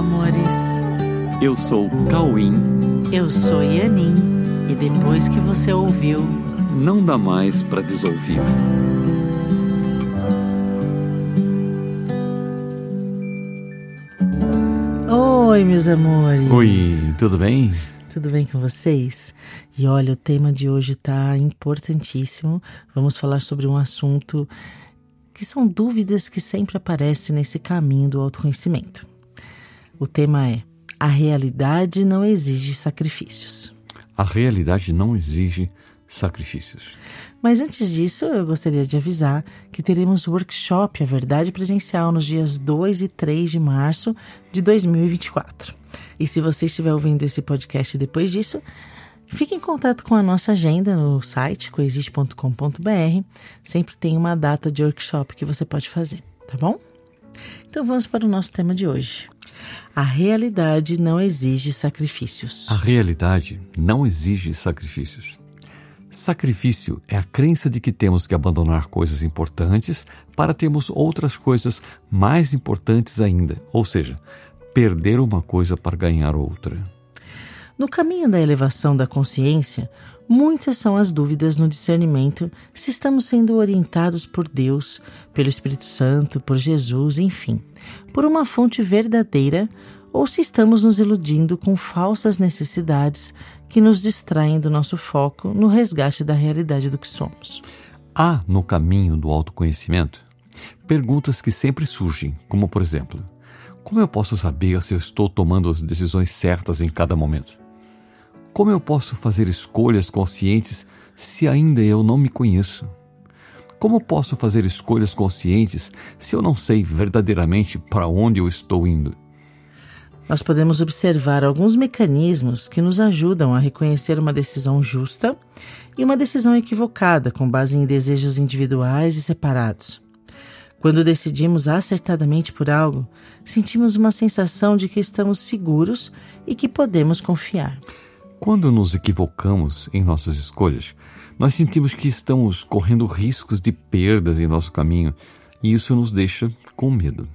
amores. Eu sou Cauim. Eu sou Yanin. E depois que você ouviu, não dá mais para desouvir. Oi, meus amores. Oi, tudo bem? Tudo bem com vocês? E olha, o tema de hoje está importantíssimo. Vamos falar sobre um assunto que são dúvidas que sempre aparecem nesse caminho do autoconhecimento. O tema é: a realidade não exige sacrifícios. A realidade não exige sacrifícios. Mas antes disso, eu gostaria de avisar que teremos o workshop A Verdade Presencial nos dias 2 e 3 de março de 2024. E se você estiver ouvindo esse podcast depois disso, fique em contato com a nossa agenda no site coexiste.com.br. Sempre tem uma data de workshop que você pode fazer, tá bom? Então vamos para o nosso tema de hoje. A realidade não exige sacrifícios. A realidade não exige sacrifícios. Sacrifício é a crença de que temos que abandonar coisas importantes para termos outras coisas mais importantes ainda, ou seja, perder uma coisa para ganhar outra. No caminho da elevação da consciência, muitas são as dúvidas no discernimento se estamos sendo orientados por Deus, pelo Espírito Santo, por Jesus, enfim, por uma fonte verdadeira ou se estamos nos iludindo com falsas necessidades que nos distraem do nosso foco no resgate da realidade do que somos. Há no caminho do autoconhecimento perguntas que sempre surgem, como por exemplo: como eu posso saber se eu estou tomando as decisões certas em cada momento? Como eu posso fazer escolhas conscientes se ainda eu não me conheço? Como posso fazer escolhas conscientes se eu não sei verdadeiramente para onde eu estou indo? nós podemos observar alguns mecanismos que nos ajudam a reconhecer uma decisão justa e uma decisão equivocada com base em desejos individuais e separados. Quando decidimos acertadamente por algo, sentimos uma sensação de que estamos seguros e que podemos confiar. Quando nos equivocamos em nossas escolhas, nós sentimos que estamos correndo riscos de perdas em nosso caminho e isso nos deixa com medo.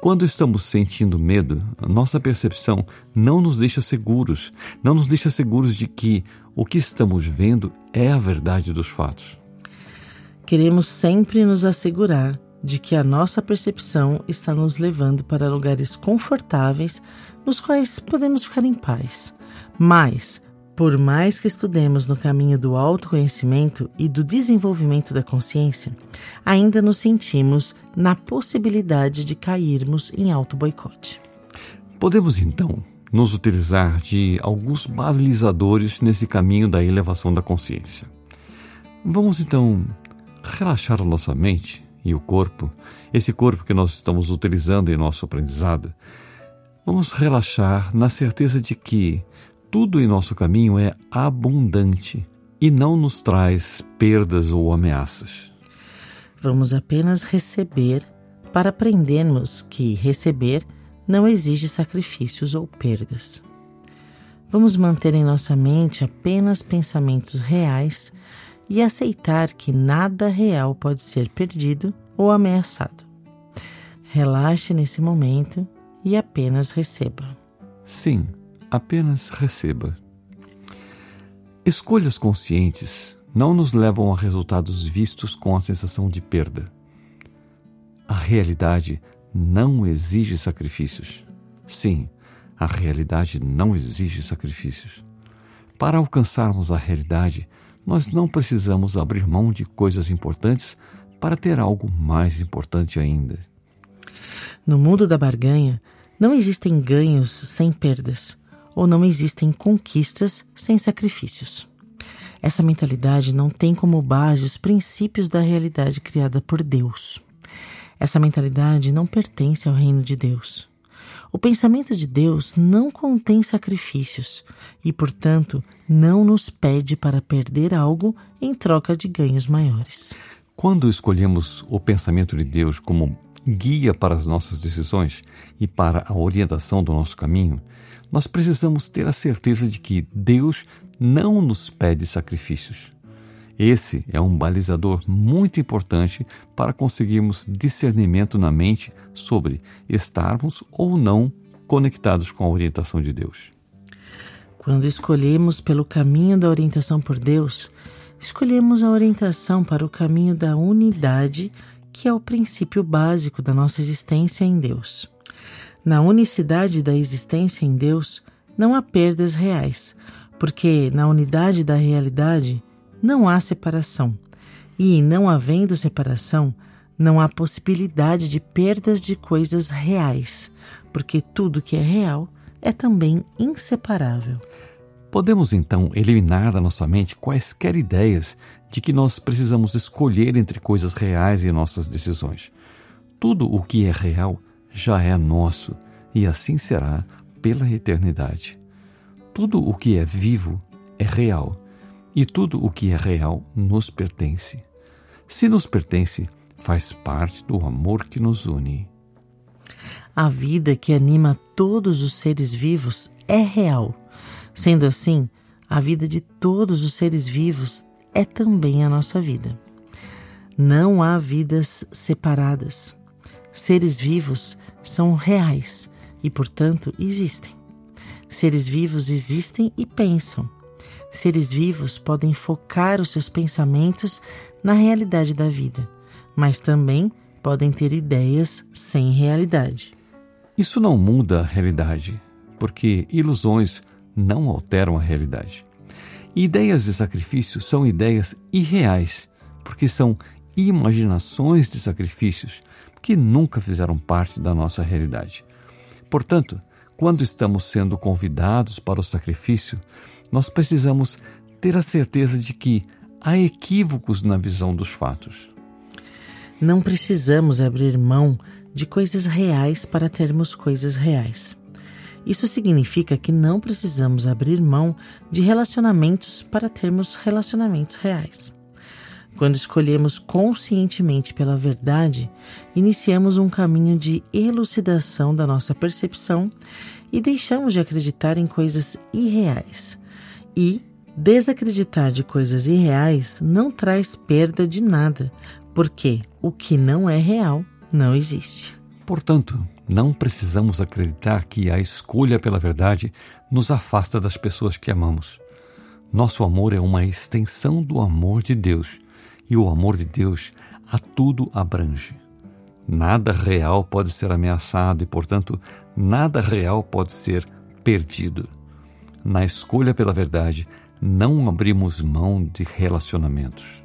Quando estamos sentindo medo, nossa percepção não nos deixa seguros, não nos deixa seguros de que o que estamos vendo é a verdade dos fatos. Queremos sempre nos assegurar de que a nossa percepção está nos levando para lugares confortáveis nos quais podemos ficar em paz. Mas, por mais que estudemos no caminho do autoconhecimento e do desenvolvimento da consciência, ainda nos sentimos na possibilidade de cairmos em auto-boicote. Podemos então nos utilizar de alguns balizadores nesse caminho da elevação da consciência. Vamos então relaxar a nossa mente e o corpo, esse corpo que nós estamos utilizando em nosso aprendizado. Vamos relaxar na certeza de que tudo em nosso caminho é abundante e não nos traz perdas ou ameaças. Vamos apenas receber para aprendermos que receber não exige sacrifícios ou perdas. Vamos manter em nossa mente apenas pensamentos reais e aceitar que nada real pode ser perdido ou ameaçado. Relaxe nesse momento e apenas receba. Sim, apenas receba. Escolhas conscientes não nos levam a resultados vistos com a sensação de perda. A realidade não exige sacrifícios. Sim, a realidade não exige sacrifícios. Para alcançarmos a realidade, nós não precisamos abrir mão de coisas importantes para ter algo mais importante ainda. No mundo da barganha, não existem ganhos sem perdas, ou não existem conquistas sem sacrifícios. Essa mentalidade não tem como base os princípios da realidade criada por Deus. Essa mentalidade não pertence ao reino de Deus. O pensamento de Deus não contém sacrifícios e, portanto, não nos pede para perder algo em troca de ganhos maiores. Quando escolhemos o pensamento de Deus como guia para as nossas decisões e para a orientação do nosso caminho, nós precisamos ter a certeza de que Deus não nos pede sacrifícios. Esse é um balizador muito importante para conseguirmos discernimento na mente sobre estarmos ou não conectados com a orientação de Deus. Quando escolhemos pelo caminho da orientação por Deus, escolhemos a orientação para o caminho da unidade, que é o princípio básico da nossa existência em Deus. Na unicidade da existência em Deus, não há perdas reais, porque na unidade da realidade não há separação. E, não havendo separação, não há possibilidade de perdas de coisas reais, porque tudo que é real é também inseparável. Podemos então eliminar da nossa mente quaisquer ideias de que nós precisamos escolher entre coisas reais em nossas decisões. Tudo o que é real já é nosso e assim será pela eternidade. Tudo o que é vivo é real e tudo o que é real nos pertence. Se nos pertence, faz parte do amor que nos une. A vida que anima todos os seres vivos é real. Sendo assim, a vida de todos os seres vivos é também a nossa vida. Não há vidas separadas. Seres vivos são reais e, portanto, existem. Seres vivos existem e pensam. Seres vivos podem focar os seus pensamentos na realidade da vida, mas também podem ter ideias sem realidade. Isso não muda a realidade, porque ilusões não alteram a realidade. ideias de sacrifício são ideias irreais, porque são imaginações de sacrifícios que nunca fizeram parte da nossa realidade. Portanto, quando estamos sendo convidados para o sacrifício, nós precisamos ter a certeza de que há equívocos na visão dos fatos. Não precisamos abrir mão de coisas reais para termos coisas reais. Isso significa que não precisamos abrir mão de relacionamentos para termos relacionamentos reais. Quando escolhemos conscientemente pela verdade, iniciamos um caminho de elucidação da nossa percepção e deixamos de acreditar em coisas irreais. E desacreditar de coisas irreais não traz perda de nada, porque o que não é real não existe. Portanto, não precisamos acreditar que a escolha pela verdade nos afasta das pessoas que amamos. Nosso amor é uma extensão do amor de Deus e o amor de Deus a tudo abrange. Nada real pode ser ameaçado e, portanto, nada real pode ser perdido. Na escolha pela verdade, não abrimos mão de relacionamentos.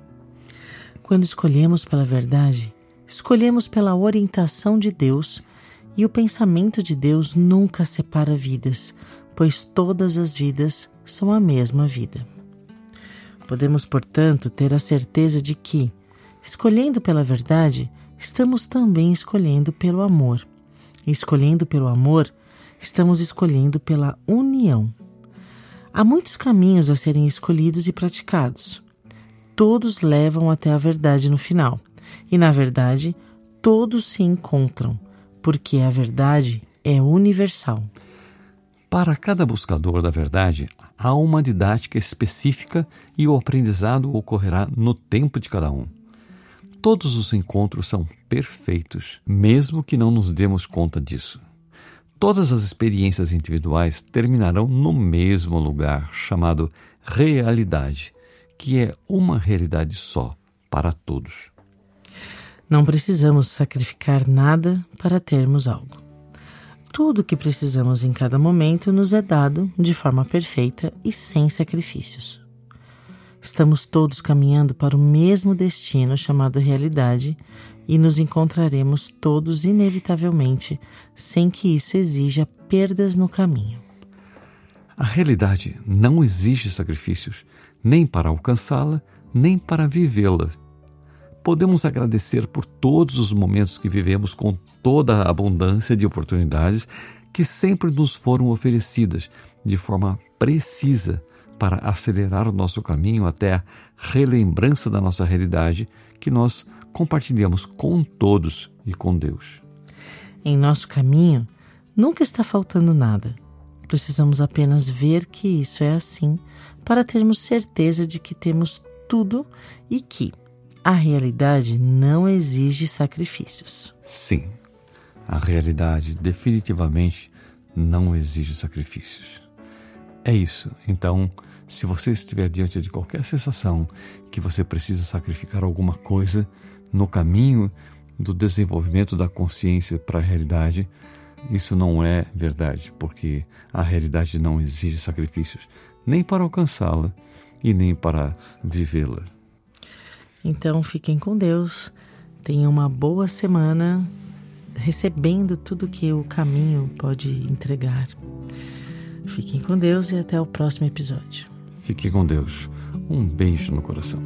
Quando escolhemos pela verdade, escolhemos pela orientação de Deus e o pensamento de Deus nunca separa vidas, pois todas as vidas são a mesma vida. Podemos, portanto, ter a certeza de que, escolhendo pela verdade, estamos também escolhendo pelo amor. E escolhendo pelo amor, estamos escolhendo pela união. Há muitos caminhos a serem escolhidos e praticados. Todos levam até a verdade no final. E, na verdade, todos se encontram, porque a verdade é universal. Para cada buscador da verdade, há uma didática específica e o aprendizado ocorrerá no tempo de cada um. Todos os encontros são perfeitos, mesmo que não nos demos conta disso. Todas as experiências individuais terminarão no mesmo lugar, chamado realidade, que é uma realidade só para todos. Não precisamos sacrificar nada para termos algo. Tudo o que precisamos em cada momento nos é dado de forma perfeita e sem sacrifícios. Estamos todos caminhando para o mesmo destino chamado realidade e nos encontraremos todos inevitavelmente, sem que isso exija perdas no caminho. A realidade não exige sacrifícios, nem para alcançá-la, nem para vivê-la podemos agradecer por todos os momentos que vivemos com toda a abundância de oportunidades que sempre nos foram oferecidas de forma precisa para acelerar o nosso caminho até a relembrança da nossa realidade que nós compartilhamos com todos e com Deus. Em nosso caminho nunca está faltando nada. Precisamos apenas ver que isso é assim para termos certeza de que temos tudo e que, a realidade não exige sacrifícios. Sim, a realidade definitivamente não exige sacrifícios. É isso. Então, se você estiver diante de qualquer sensação que você precisa sacrificar alguma coisa no caminho do desenvolvimento da consciência para a realidade, isso não é verdade, porque a realidade não exige sacrifícios, nem para alcançá-la e nem para vivê-la. Então fiquem com Deus, tenham uma boa semana, recebendo tudo que o caminho pode entregar. Fiquem com Deus e até o próximo episódio. Fique com Deus. Um beijo no coração.